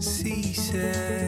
See, said.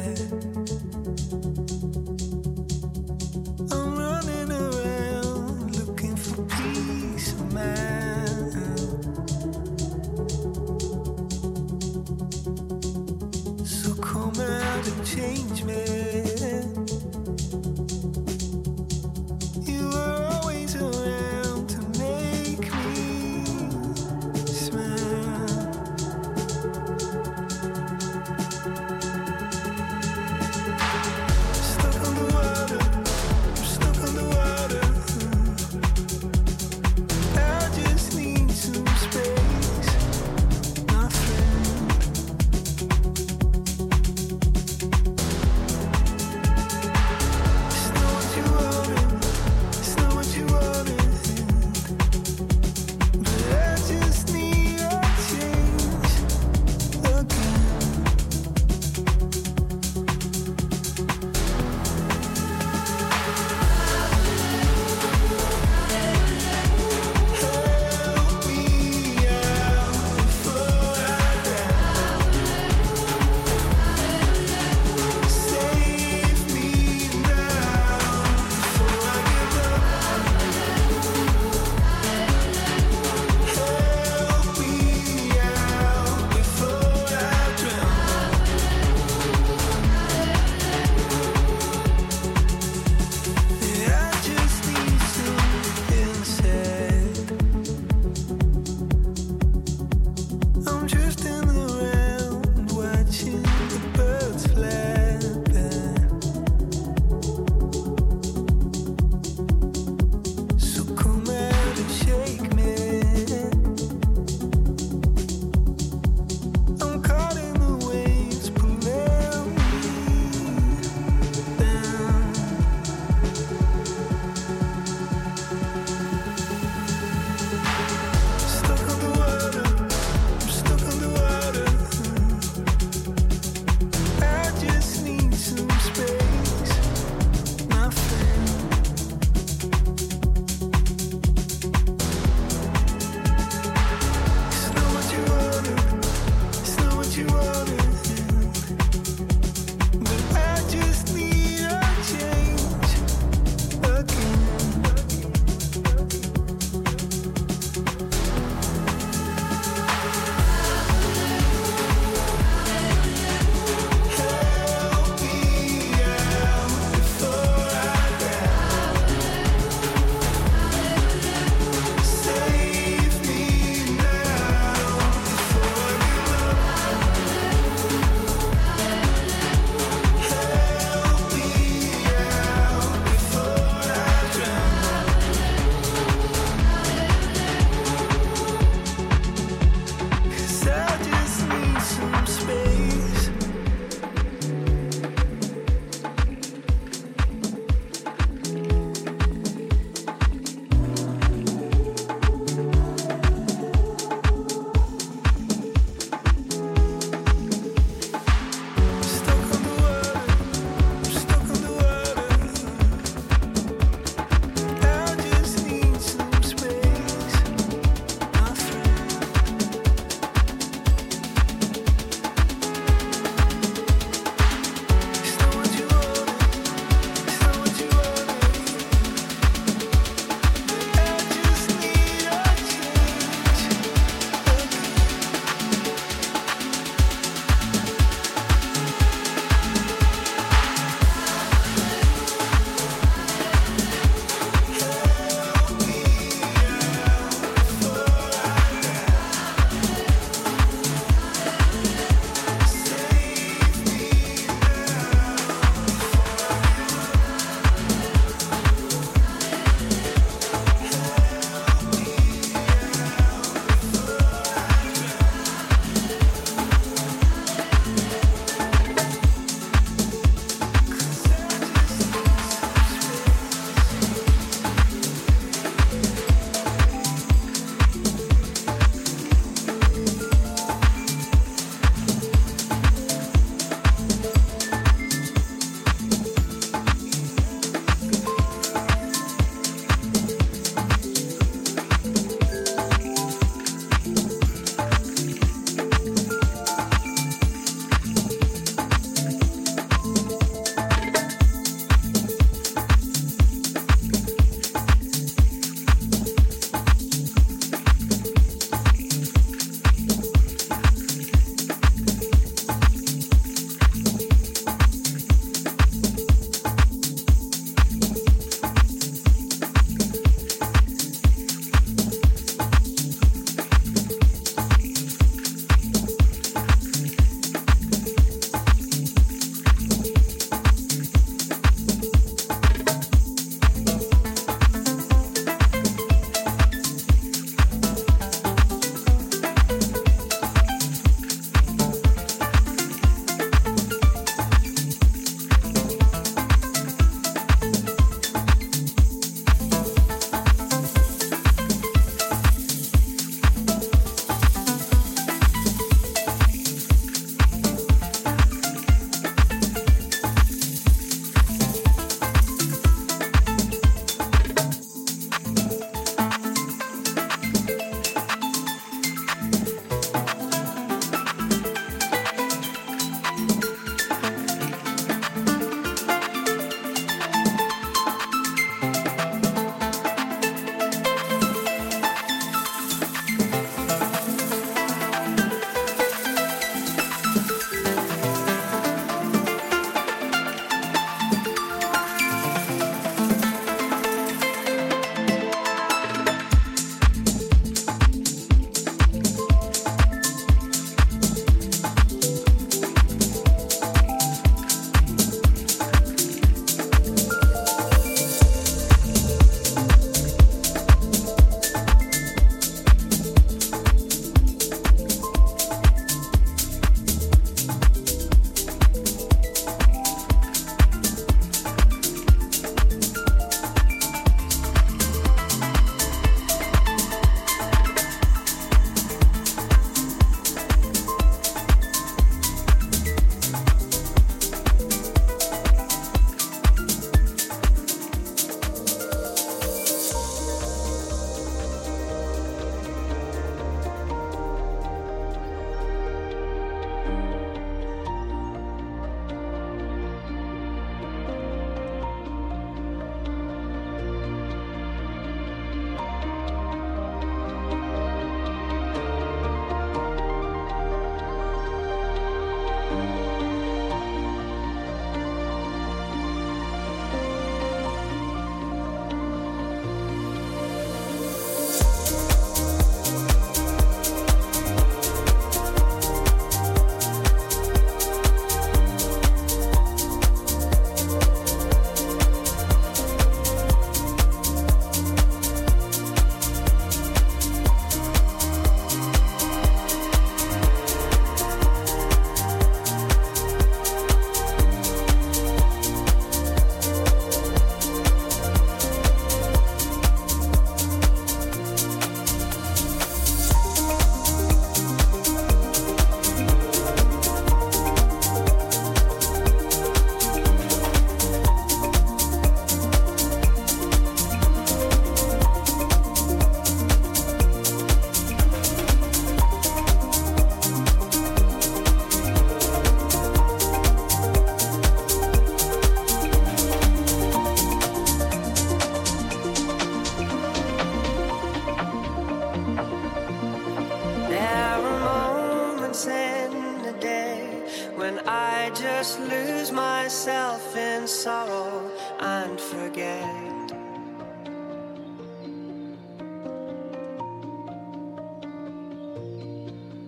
Moments in the day when I just lose myself in sorrow and forget.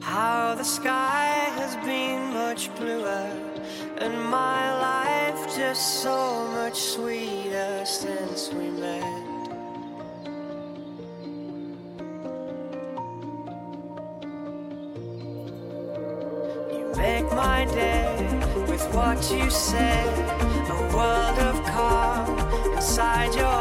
How the sky has been much bluer and my life just so much sweeter since we met. What you say. A world of calm inside your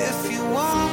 if you want.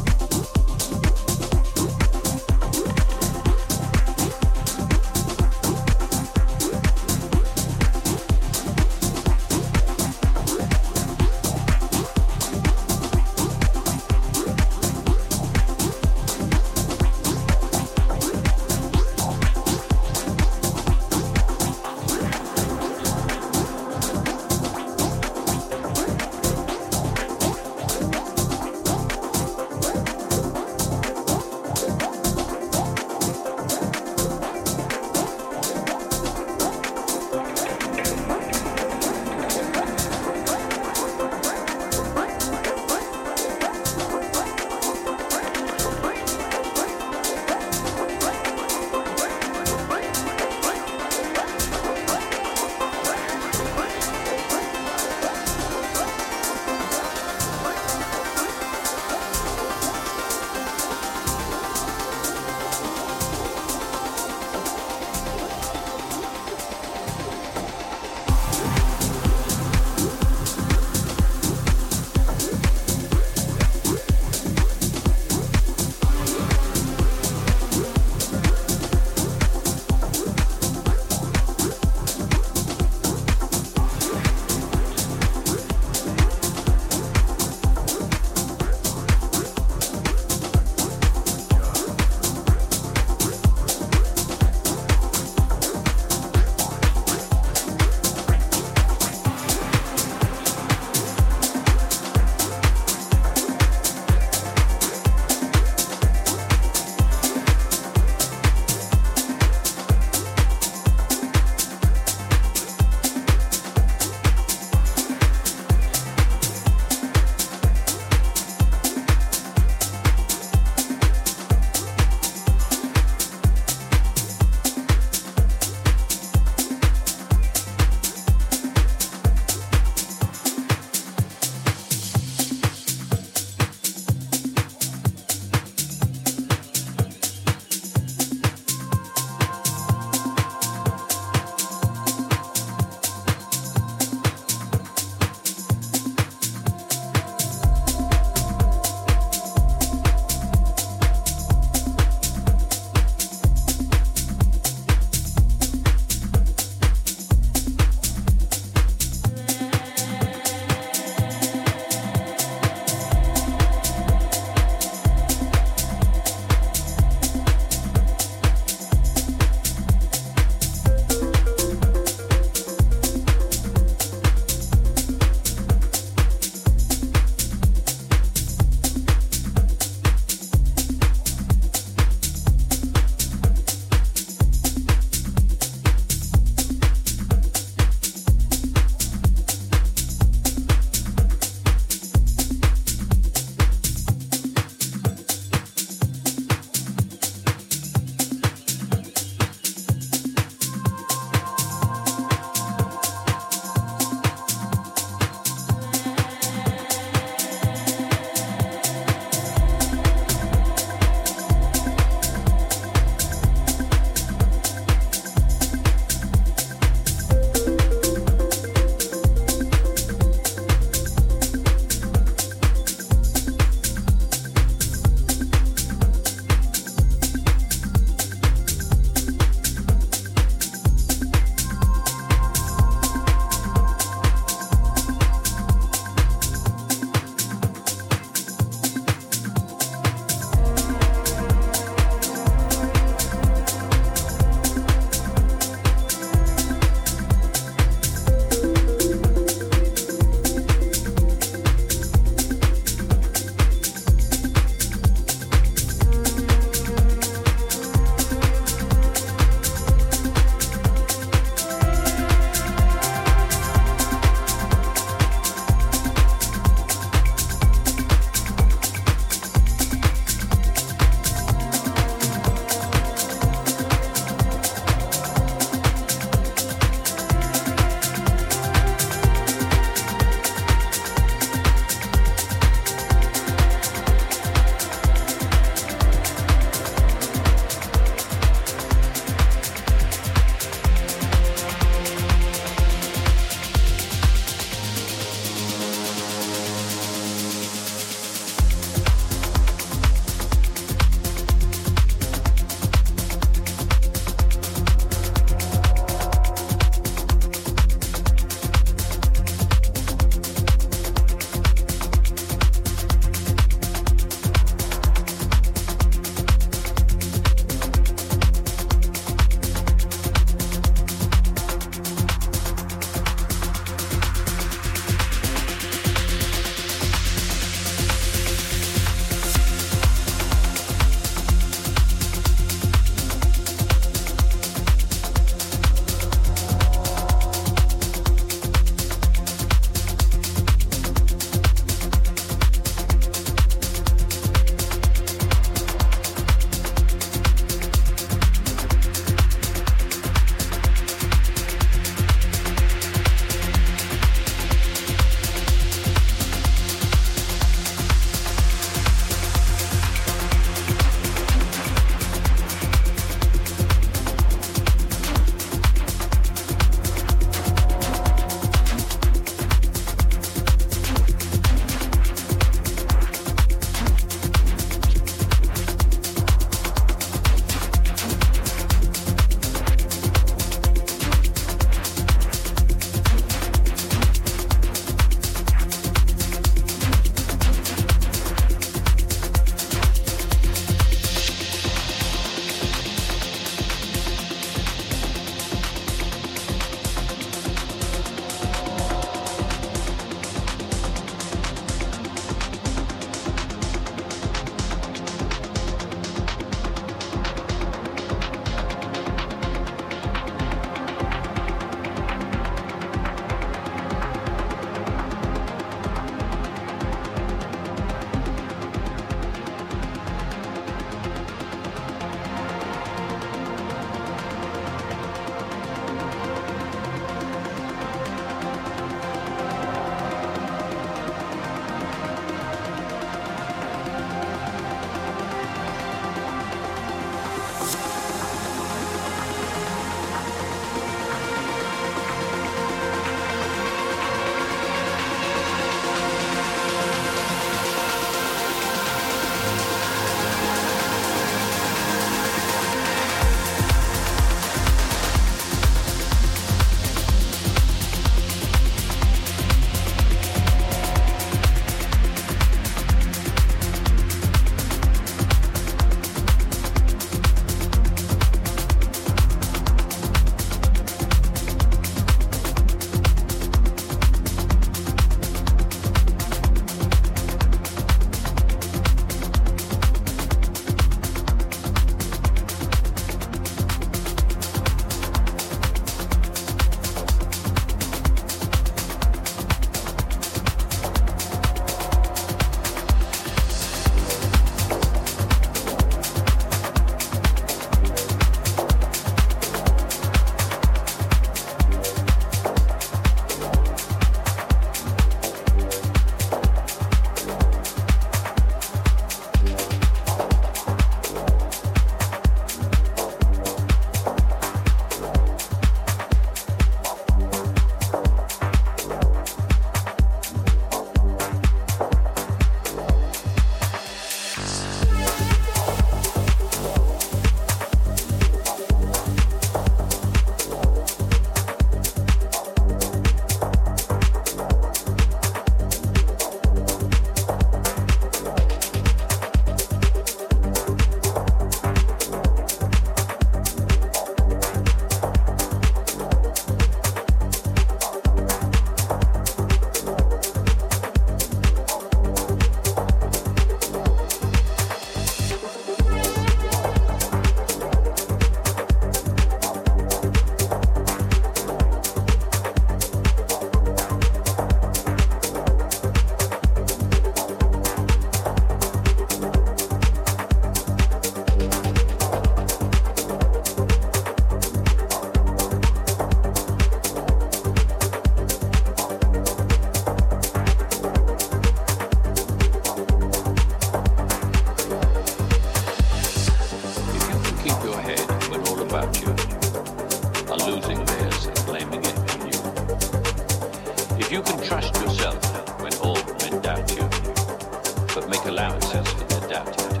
allowances it's adapted to.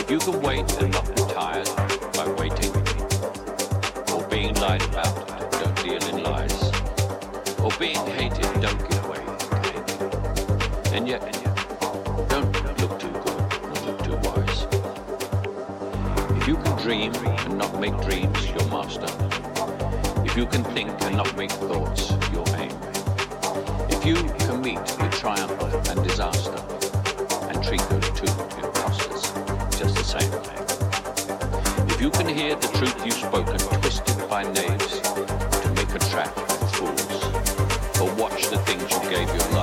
If you can wait and not be tired by waiting, or being lied about, don't deal in lies, or being hated, don't give way to yet And yet, don't look too good or look too wise. If you can dream and not make dreams your master, if you can think and not make thoughts your aim, if you meet the triumph and disaster and treat those two impostors just the same way. If you can hear the truth you've spoken twisted by knaves to make a trap of fools, or watch the things you gave your life.